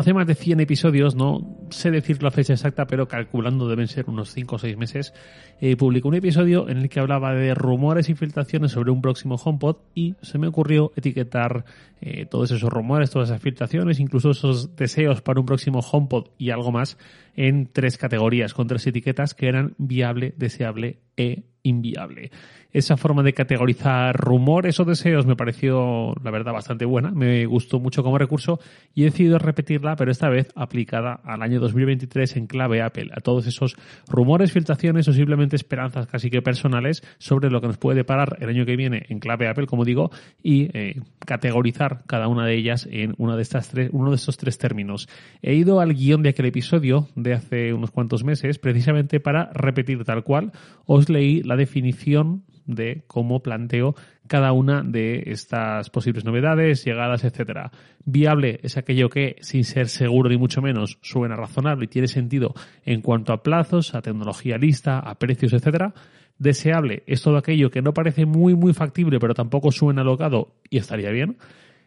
Hace más de 100 episodios, no sé decir la fecha exacta, pero calculando deben ser unos 5 o 6 meses, eh, publicó un episodio en el que hablaba de rumores y filtraciones sobre un próximo HomePod y se me ocurrió etiquetar eh, todos esos rumores, todas esas filtraciones, incluso esos deseos para un próximo HomePod y algo más en tres categorías, con tres etiquetas que eran viable, deseable e inviable. Esa forma de categorizar rumores o deseos me pareció, la verdad, bastante buena. Me gustó mucho como recurso y he decidido repetirla, pero esta vez aplicada al año 2023 en clave Apple, a todos esos rumores, filtraciones o simplemente esperanzas casi que personales sobre lo que nos puede deparar el año que viene en clave Apple, como digo, y eh, categorizar cada una de ellas en una de estas tres, uno de estos tres términos. He ido al guion de aquel episodio de hace unos cuantos meses precisamente para repetir tal cual. Os leí la definición de cómo planteo cada una de estas posibles novedades, llegadas, etcétera. Viable es aquello que, sin ser seguro ni mucho menos, suena razonable y tiene sentido en cuanto a plazos, a tecnología lista, a precios, etcétera. Deseable es todo aquello que no parece muy muy factible, pero tampoco suena alocado y estaría bien.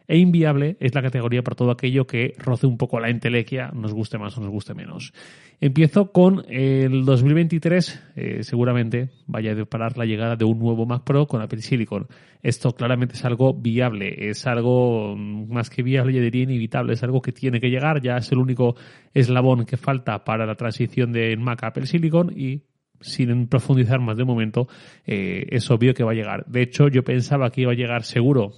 E inviable es la categoría para todo aquello que roce un poco la entelequia, nos guste más o nos guste menos. Empiezo con el 2023, eh, seguramente vaya a deparar la llegada de un nuevo Mac Pro con Apple Silicon. Esto claramente es algo viable, es algo más que viable, yo diría inevitable, es algo que tiene que llegar, ya es el único eslabón que falta para la transición de Mac a Apple Silicon y sin profundizar más de momento, eh, es obvio que va a llegar. De hecho, yo pensaba que iba a llegar seguro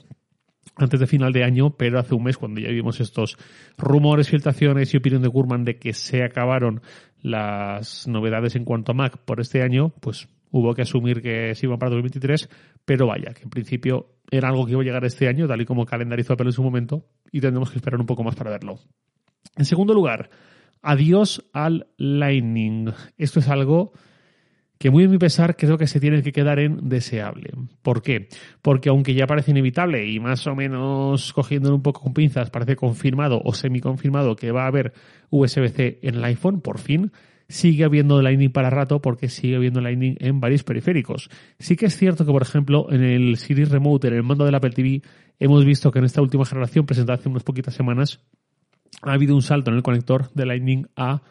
antes de final de año, pero hace un mes, cuando ya vimos estos rumores, filtraciones y opinión de Gurman de que se acabaron las novedades en cuanto a Mac por este año, pues hubo que asumir que se iban para 2023, pero vaya, que en principio era algo que iba a llegar este año, tal y como calendarizó Apple en su momento, y tendremos que esperar un poco más para verlo. En segundo lugar, adiós al Lightning. Esto es algo que muy a mi pesar creo que se tiene que quedar en deseable. ¿Por qué? Porque aunque ya parece inevitable y más o menos cogiéndolo un poco con pinzas, parece confirmado o semi-confirmado que va a haber USB-C en el iPhone, por fin, sigue habiendo Lightning para rato porque sigue habiendo Lightning en varios periféricos. Sí que es cierto que, por ejemplo, en el Series Remote, en el mando del Apple TV, hemos visto que en esta última generación, presentada hace unas poquitas semanas, ha habido un salto en el conector de Lightning a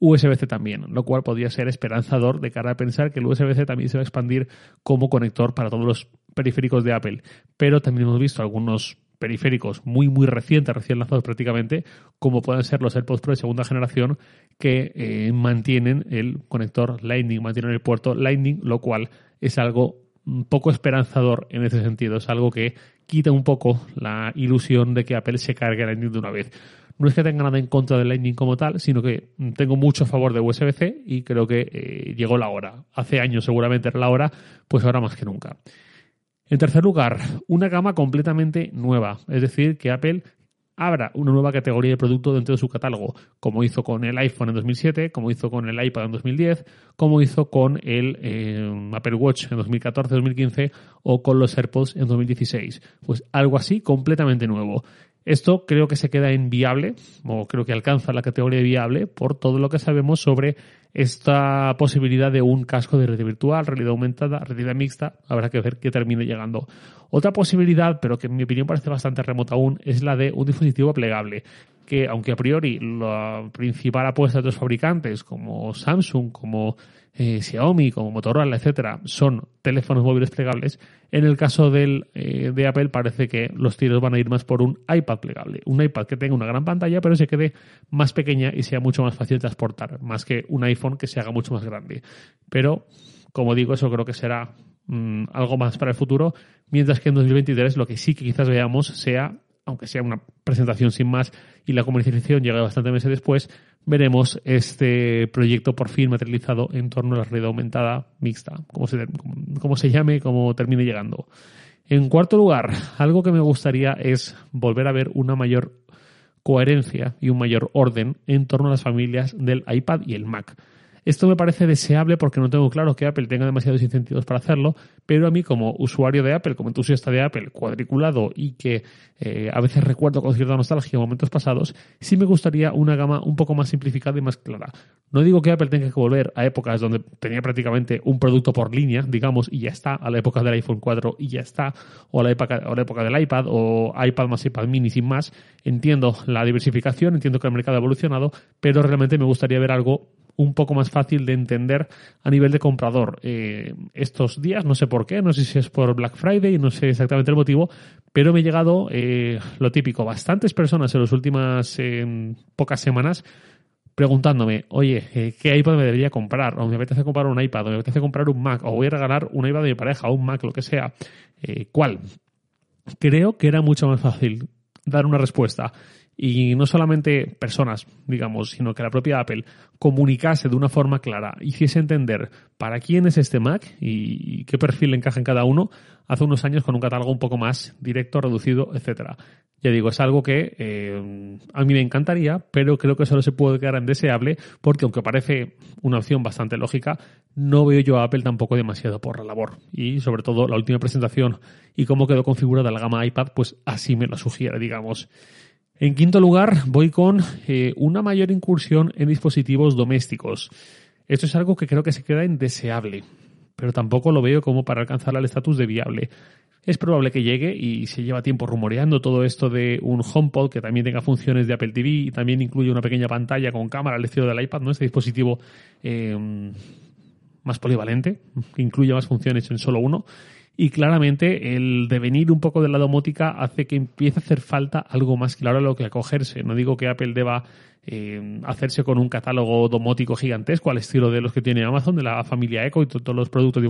USB-C también, lo cual podría ser esperanzador de cara a pensar que el USB-C también se va a expandir como conector para todos los periféricos de Apple. Pero también hemos visto algunos periféricos muy, muy recientes, recién lanzados prácticamente, como pueden ser los AirPods Pro de segunda generación, que eh, mantienen el conector Lightning, mantienen el puerto Lightning, lo cual es algo un poco esperanzador en ese sentido. Es algo que quita un poco la ilusión de que Apple se cargue Lightning de una vez. No es que tenga nada en contra del Lightning como tal, sino que tengo mucho a favor de USB-C y creo que eh, llegó la hora. Hace años seguramente era la hora, pues ahora más que nunca. En tercer lugar, una gama completamente nueva. Es decir, que Apple abra una nueva categoría de producto dentro de su catálogo, como hizo con el iPhone en 2007, como hizo con el iPad en 2010, como hizo con el eh, Apple Watch en 2014-2015 o con los AirPods en 2016. Pues algo así completamente nuevo. Esto creo que se queda en viable, o creo que alcanza la categoría de viable, por todo lo que sabemos sobre esta posibilidad de un casco de realidad virtual, realidad aumentada, realidad mixta. Habrá que ver qué termine llegando. Otra posibilidad, pero que en mi opinión parece bastante remota aún, es la de un dispositivo plegable que aunque a priori la principal apuesta de los fabricantes como Samsung, como eh, Xiaomi, como Motorola, etcétera, son teléfonos móviles plegables, en el caso del, eh, de Apple parece que los tiros van a ir más por un iPad plegable. Un iPad que tenga una gran pantalla, pero se quede más pequeña y sea mucho más fácil de transportar, más que un iPhone que se haga mucho más grande. Pero, como digo, eso creo que será mm, algo más para el futuro, mientras que en 2023 lo que sí que quizás veamos sea aunque sea una presentación sin más y la comercialización llega bastante meses después, veremos este proyecto por fin materializado en torno a la red aumentada mixta, como se, como se llame, como termine llegando. En cuarto lugar, algo que me gustaría es volver a ver una mayor coherencia y un mayor orden en torno a las familias del iPad y el Mac. Esto me parece deseable porque no tengo claro que Apple tenga demasiados incentivos para hacerlo, pero a mí como usuario de Apple, como entusiasta de Apple, cuadriculado y que eh, a veces recuerdo con cierta nostalgia momentos pasados, sí me gustaría una gama un poco más simplificada y más clara. No digo que Apple tenga que volver a épocas donde tenía prácticamente un producto por línea, digamos, y ya está, a la época del iPhone 4 y ya está, o a la época, a la época del iPad, o iPad más iPad mini sin más. Entiendo la diversificación, entiendo que el mercado ha evolucionado, pero realmente me gustaría ver algo un poco más fácil de entender a nivel de comprador. Eh, estos días, no sé por qué, no sé si es por Black Friday, no sé exactamente el motivo, pero me ha llegado eh, lo típico, bastantes personas en las últimas eh, pocas semanas preguntándome, oye, ¿qué iPad me debería comprar? O me apetece comprar un iPad, o me apetece comprar un Mac, o voy a regalar un iPad de mi pareja, o un Mac, lo que sea. ¿Cuál? Creo que era mucho más fácil dar una respuesta y no solamente personas, digamos, sino que la propia Apple comunicase de una forma clara, hiciese entender para quién es este Mac y qué perfil le encaja en cada uno, hace unos años con un catálogo un poco más directo, reducido, etcétera. Ya digo, es algo que eh, a mí me encantaría, pero creo que solo se puede quedar en deseable porque aunque parece una opción bastante lógica, no veo yo a Apple tampoco demasiado por la labor. Y sobre todo la última presentación y cómo quedó configurada la gama iPad, pues así me lo sugiere, digamos. En quinto lugar, voy con eh, una mayor incursión en dispositivos domésticos. Esto es algo que creo que se queda indeseable, pero tampoco lo veo como para alcanzar el estatus de viable. Es probable que llegue y se lleva tiempo rumoreando todo esto de un HomePod que también tenga funciones de Apple TV y también incluye una pequeña pantalla con cámara al estilo del iPad, ¿no? Este dispositivo eh, más polivalente, que incluye más funciones en solo uno y claramente el devenir un poco de la domótica hace que empiece a hacer falta algo más claro a lo que acogerse. No digo que Apple deba eh, hacerse con un catálogo domótico gigantesco al estilo de los que tiene Amazon, de la familia Echo y todos los productos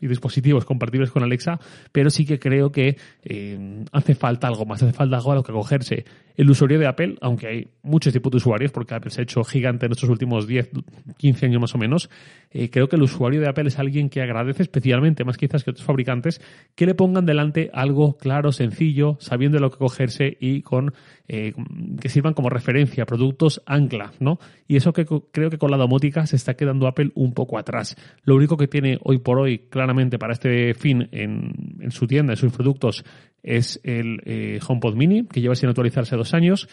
y dispositivos compatibles con Alexa, pero sí que creo que eh, hace falta algo más, hace falta algo a lo que acogerse. El usuario de Apple, aunque hay muchos tipos de usuarios, porque Apple se ha hecho gigante en estos últimos 10, 15 años más o menos, eh, creo que el usuario de Apple es alguien que agradece especialmente, más quizás que otros fabricantes, que le pongan delante algo claro, sencillo, sabiendo lo que cogerse y con que sirvan como referencia, productos ancla, ¿no? Y eso que creo que con la domótica se está quedando Apple un poco atrás. Lo único que tiene hoy por hoy, claramente para este fin en, su tienda, en sus productos, es el eh, HomePod Mini, que lleva sin actualizarse dos años,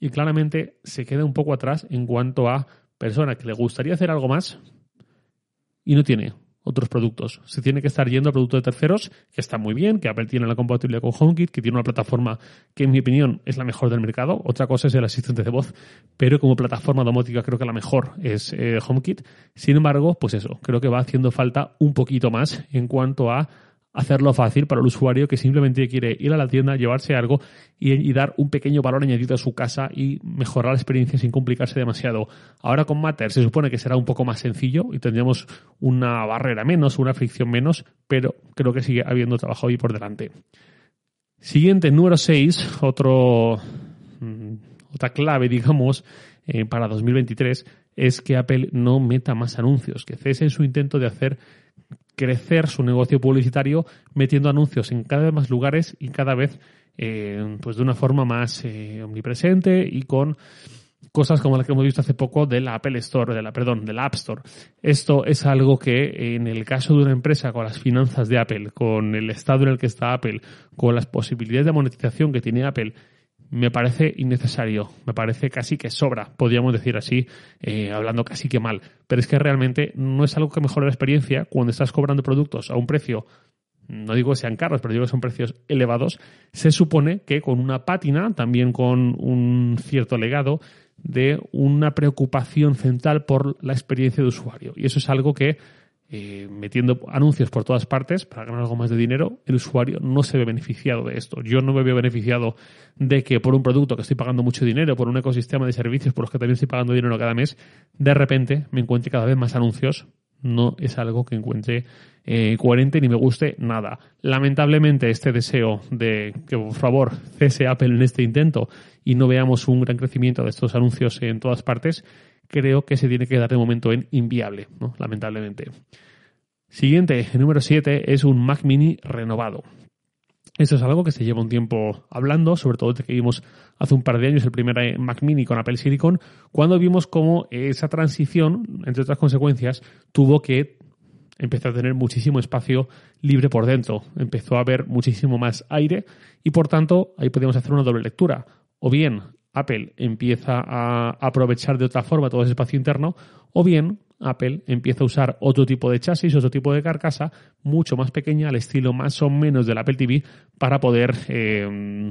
y claramente se queda un poco atrás en cuanto a persona que le gustaría hacer algo más y no tiene otros productos. Se tiene que estar yendo a productos de terceros, que está muy bien, que Apple tiene la compatibilidad con HomeKit, que tiene una plataforma que en mi opinión es la mejor del mercado. Otra cosa es el asistente de voz, pero como plataforma domótica creo que la mejor es eh, HomeKit. Sin embargo, pues eso, creo que va haciendo falta un poquito más en cuanto a hacerlo fácil para el usuario que simplemente quiere ir a la tienda, llevarse algo y, dar un pequeño valor añadido a su casa y mejorar la experiencia sin complicarse demasiado. Ahora con Matter se supone que será un poco más sencillo y tendríamos una barrera menos, una fricción menos, pero creo que sigue habiendo trabajo ahí por delante. Siguiente, número 6, otro, mm, otra clave, digamos, eh, para 2023 es que Apple no meta más anuncios, que cese en su intento de hacer crecer su negocio publicitario metiendo anuncios en cada vez más lugares y cada vez eh, pues de una forma más eh, omnipresente y con cosas como las que hemos visto hace poco de la Apple Store, de la, perdón, de la App Store. Esto es algo que en el caso de una empresa con las finanzas de Apple, con el estado en el que está Apple, con las posibilidades de monetización que tiene Apple me parece innecesario, me parece casi que sobra, podríamos decir así, eh, hablando casi que mal. Pero es que realmente no es algo que mejore la experiencia cuando estás cobrando productos a un precio, no digo que sean caros, pero digo que son precios elevados. Se supone que con una pátina, también con un cierto legado, de una preocupación central por la experiencia de usuario. Y eso es algo que eh, metiendo anuncios por todas partes para ganar algo más de dinero, el usuario no se ve beneficiado de esto. Yo no me veo beneficiado de que por un producto que estoy pagando mucho dinero, por un ecosistema de servicios por los que también estoy pagando dinero cada mes, de repente me encuentre cada vez más anuncios. No es algo que encuentre eh, coherente ni me guste nada. Lamentablemente este deseo de que por favor cese Apple en este intento y no veamos un gran crecimiento de estos anuncios en todas partes, creo que se tiene que dar de momento en inviable, ¿no? lamentablemente. Siguiente, el número 7, es un Mac Mini renovado. Eso es algo que se lleva un tiempo hablando, sobre todo desde que vimos hace un par de años el primer Mac Mini con Apple Silicon, cuando vimos cómo esa transición, entre otras consecuencias, tuvo que empezar a tener muchísimo espacio libre por dentro. Empezó a haber muchísimo más aire y por tanto ahí podíamos hacer una doble lectura. O bien Apple empieza a aprovechar de otra forma todo ese espacio interno, o bien Apple empieza a usar otro tipo de chasis, otro tipo de carcasa, mucho más pequeña, al estilo más o menos del Apple TV, para poder, eh,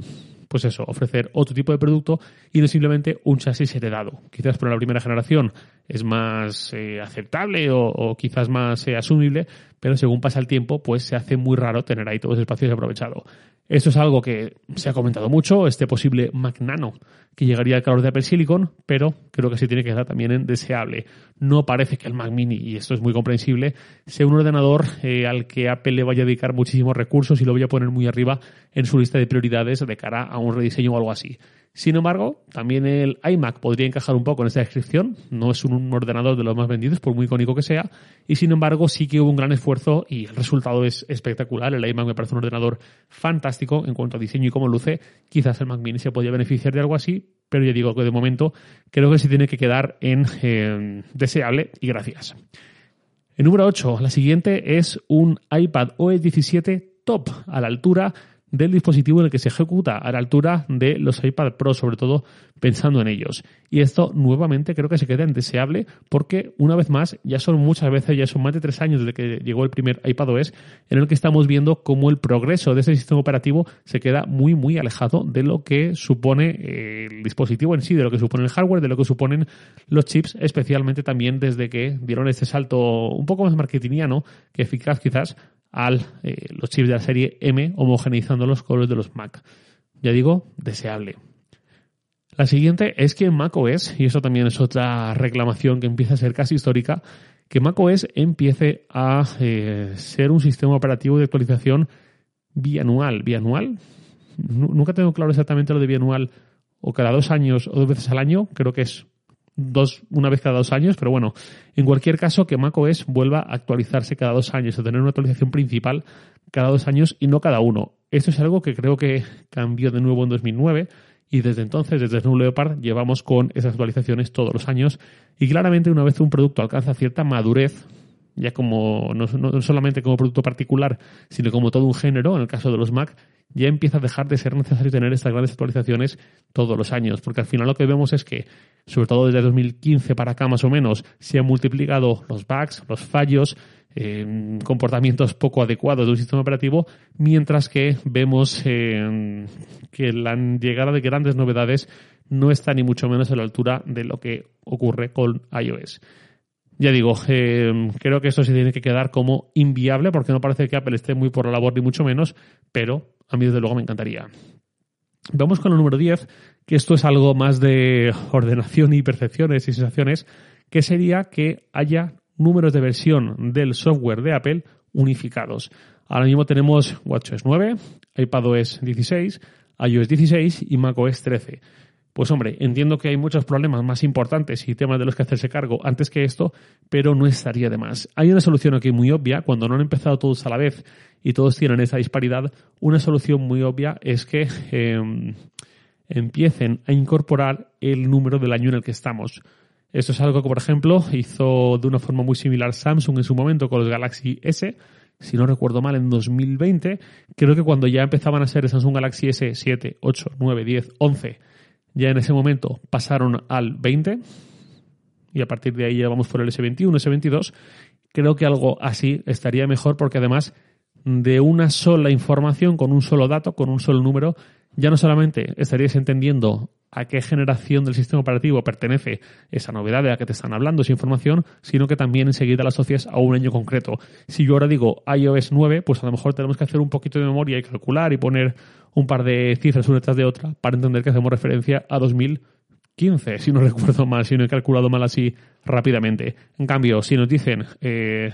pues eso, ofrecer otro tipo de producto y no simplemente un chasis heredado. Quizás por la primera generación es más eh, aceptable o, quizás más eh, asumible, pero según pasa el tiempo, pues se hace muy raro tener ahí todo ese espacio desaprovechado. Esto es algo que se ha comentado mucho, este posible Mac Nano que llegaría al calor de Apple Silicon, pero creo que se tiene que dar también en deseable. No parece que el Mac Mini, y esto es muy comprensible, sea un ordenador eh, al que Apple le vaya a dedicar muchísimos recursos y lo vaya a poner muy arriba en su lista de prioridades de cara a un rediseño o algo así. Sin embargo, también el iMac podría encajar un poco en esta descripción. No es un ordenador de los más vendidos, por muy icónico que sea. Y sin embargo, sí que hubo un gran esfuerzo y el resultado es espectacular. El iMac me parece un ordenador fantástico en cuanto a diseño y cómo luce. Quizás el Mac Mini se podría beneficiar de algo así, pero ya digo que de momento creo que se tiene que quedar en eh, deseable y gracias. El número 8, la siguiente es un iPad OS 17 top a la altura del dispositivo en el que se ejecuta a la altura de los iPad Pro, sobre todo pensando en ellos. Y esto nuevamente creo que se queda indeseable porque una vez más ya son muchas veces, ya son más de tres años desde que llegó el primer iPad OS en el que estamos viendo cómo el progreso de ese sistema operativo se queda muy muy alejado de lo que supone eh, el dispositivo en sí, de lo que supone el hardware, de lo que suponen los chips, especialmente también desde que dieron este salto un poco más marketingiano que eficaz quizás al eh, los chips de la serie M homogeneizando los colores de los Mac. Ya digo, deseable. La siguiente es que macOS, y eso también es otra reclamación que empieza a ser casi histórica, que macOS empiece a eh, ser un sistema operativo de actualización bianual. ¿Bianual? Nunca tengo claro exactamente lo de bianual o cada dos años o dos veces al año. Creo que es dos, una vez cada dos años, pero bueno, en cualquier caso que macOS vuelva a actualizarse cada dos años, a tener una actualización principal cada dos años y no cada uno. Esto es algo que creo que cambió de nuevo en 2009 y desde entonces, desde Snow Leopard, llevamos con esas actualizaciones todos los años y claramente una vez un producto alcanza cierta madurez, ya como no, no solamente como producto particular, sino como todo un género, en el caso de los Mac, ya empieza a dejar de ser necesario tener estas grandes actualizaciones todos los años, porque al final lo que vemos es que, sobre todo desde 2015 para acá más o menos, se han multiplicado los bugs, los fallos, eh, comportamientos poco adecuados de un sistema operativo, mientras que vemos eh, que la llegada de grandes novedades no está ni mucho menos a la altura de lo que ocurre con iOS. Ya digo, eh, creo que esto se tiene que quedar como inviable porque no parece que Apple esté muy por la labor ni mucho menos, pero a mí desde luego me encantaría. Vamos con el número 10, que esto es algo más de ordenación y percepciones y sensaciones, que sería que haya números de versión del software de Apple unificados. Ahora mismo tenemos WatchOS 9, iPadOS 16, iOS 16 y macOS 13. Pues hombre, entiendo que hay muchos problemas más importantes y temas de los que hacerse cargo antes que esto, pero no estaría de más. Hay una solución aquí muy obvia, cuando no han empezado todos a la vez y todos tienen esa disparidad, una solución muy obvia es que em, empiecen a incorporar el número del año en el que estamos. Esto es algo que, por ejemplo, hizo de una forma muy similar Samsung en su momento con los Galaxy S, si no recuerdo mal, en 2020. Creo que cuando ya empezaban a ser Samsung Galaxy S 7, 8, 9, 10, 11 ya en ese momento pasaron al 20 y a partir de ahí ya vamos por el S21, S22. Creo que algo así estaría mejor porque además de una sola información, con un solo dato, con un solo número, ya no solamente estarías entendiendo a qué generación del sistema operativo pertenece esa novedad de la que te están hablando, esa información, sino que también enseguida la asocias a un año concreto. Si yo ahora digo iOS 9, pues a lo mejor tenemos que hacer un poquito de memoria y calcular y poner un par de cifras una detrás de otra para entender que hacemos referencia a 2015, si no recuerdo mal, si no he calculado mal así rápidamente. En cambio, si nos dicen eh,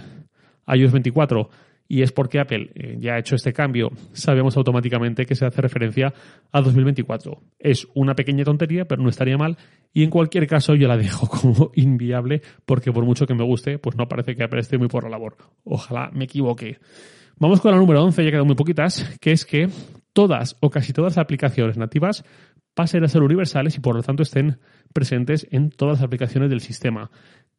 iOS 24 y es porque Apple eh, ya ha hecho este cambio, sabemos automáticamente que se hace referencia a 2024. Es una pequeña tontería, pero no estaría mal y en cualquier caso yo la dejo como inviable porque por mucho que me guste, pues no parece que Apple esté muy por la labor. Ojalá me equivoque. Vamos con la número 11, ya quedan muy poquitas, que es que todas o casi todas las aplicaciones nativas pasen a ser universales y por lo tanto estén presentes en todas las aplicaciones del sistema.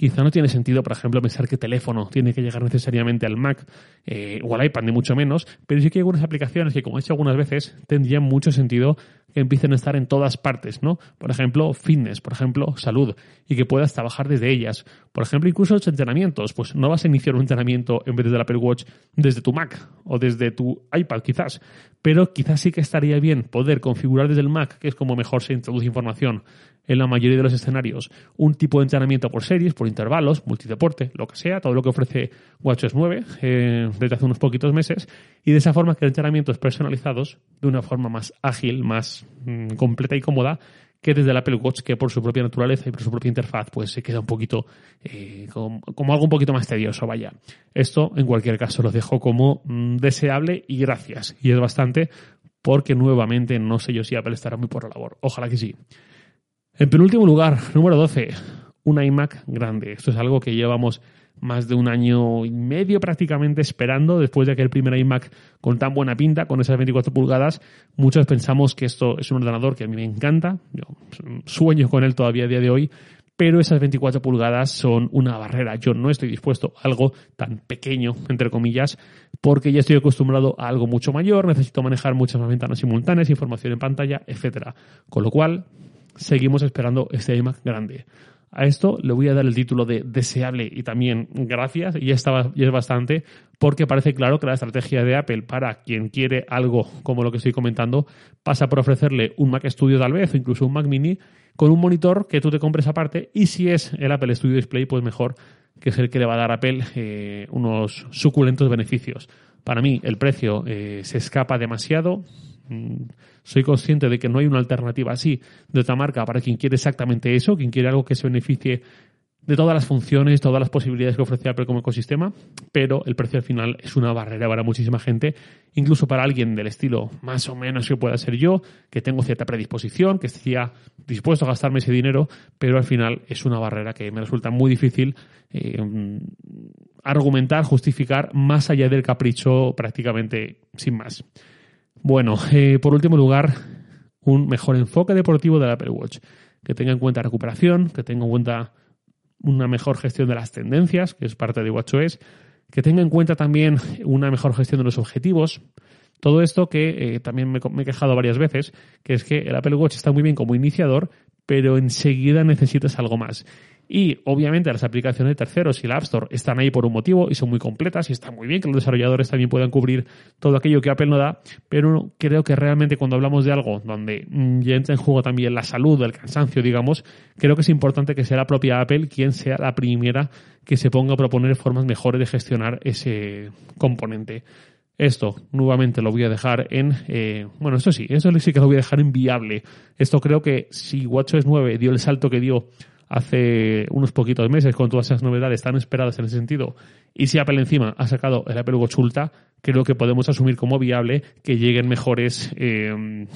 Quizá no tiene sentido, por ejemplo, pensar que teléfono tiene que llegar necesariamente al Mac eh, o al iPad, ni mucho menos, pero sí que hay algunas aplicaciones que, como he dicho algunas veces, tendrían mucho sentido que empiecen a estar en todas partes, ¿no? Por ejemplo, fitness, por ejemplo, salud, y que puedas trabajar desde ellas. Por ejemplo, incluso los entrenamientos, pues no vas a iniciar un entrenamiento en vez del Apple Watch desde tu Mac o desde tu iPad, quizás, pero quizás sí que estaría bien poder configurar desde el Mac, que es como mejor se introduce información en la mayoría de los escenarios, un tipo de entrenamiento por series, por intervalos, multideporte, lo que sea, todo lo que ofrece WatchOS 9 eh, desde hace unos poquitos meses, y de esa forma que entrenamientos personalizados de una forma más ágil, más mm, completa y cómoda, que desde el Apple Watch, que por su propia naturaleza y por su propia interfaz, pues se queda un poquito eh, como, algo un poquito más tedioso, vaya. Esto, en cualquier caso, lo dejo como mm, deseable y gracias. Y es bastante porque nuevamente no sé yo si Apple estará muy por la labor. Ojalá que sí. En penúltimo lugar, número 12, un iMac grande. Esto es algo que llevamos más de un año y medio prácticamente esperando después de que el primer iMac con tan buena pinta, con esas 24 pulgadas, muchos pensamos que esto es un ordenador que a mí me encanta, yo sueño con él todavía a día de hoy, pero esas 24 pulgadas son una barrera. Yo no estoy dispuesto a algo tan pequeño, entre comillas, porque ya estoy acostumbrado a algo mucho mayor, necesito manejar muchas más ventanas simultáneas, información en pantalla, etcétera. Con lo cual, seguimos esperando este iMac grande. A esto le voy a dar el título de deseable y también gracias, y ya, está, es bastante, porque parece claro que la estrategia de Apple para quien quiere algo como lo que estoy comentando pasa por ofrecerle un Mac Studio tal vez, o incluso un Mac Mini, con un monitor que tú te compres aparte, y si es el Apple Studio Display, pues mejor, que es el que le va a dar a Apple eh, unos suculentos beneficios. Para mí, el precio eh, se escapa demasiado, soy consciente de que no hay una alternativa así de otra marca para quien quiere exactamente eso, quien quiere algo que se beneficie de todas las funciones, todas las posibilidades que ofrece Apple como ecosistema, pero el precio al final es una barrera para muchísima gente, incluso para alguien del estilo más o menos que pueda ser yo, que tengo cierta predisposición, que estaría dispuesto a gastarme ese dinero, pero al final es una barrera que me resulta muy difícil eh, argumentar, justificar, más allá del capricho prácticamente sin más. Bueno, eh, por último lugar, un mejor enfoque deportivo del Apple Watch, que tenga en cuenta recuperación, que tenga en cuenta una mejor gestión de las tendencias, que es parte de WatchOS, que tenga en cuenta también una mejor gestión de los objetivos. Todo esto que eh, también me, me, he quejado varias veces, que es que el Apple Watch está muy bien como iniciador, pero enseguida necesitas algo más. Y obviamente las aplicaciones de terceros y la App Store están ahí por un motivo y son muy completas y está muy bien que los desarrolladores también puedan cubrir todo aquello que Apple no da, pero creo que realmente cuando hablamos de algo donde mm, ya entra en juego también la salud, el cansancio, digamos, creo que es importante que sea la propia Apple quien sea la primera que se ponga a proponer formas mejores de gestionar ese componente. Esto, nuevamente, lo voy a dejar en... Eh, bueno, esto sí, eso sí que lo voy a dejar en viable. Esto creo que si WatchOS 9 dio el salto que dio hace unos poquitos meses con todas esas novedades tan esperadas en ese sentido y si Apple encima ha sacado el Apple Watch Ultra, creo que podemos asumir como viable que lleguen mejores eh,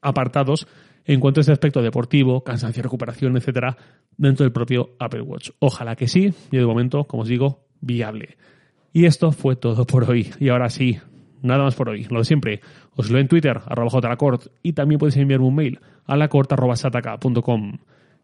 apartados en cuanto a ese aspecto deportivo, cansancio, recuperación, etcétera, dentro del propio Apple Watch. Ojalá que sí, y de momento, como os digo, viable. Y esto fue todo por hoy. Y ahora sí, nada más por hoy. Lo de siempre, os leo en Twitter, arroba jlacort, y también podéis enviarme un mail a lacort.sataka.com.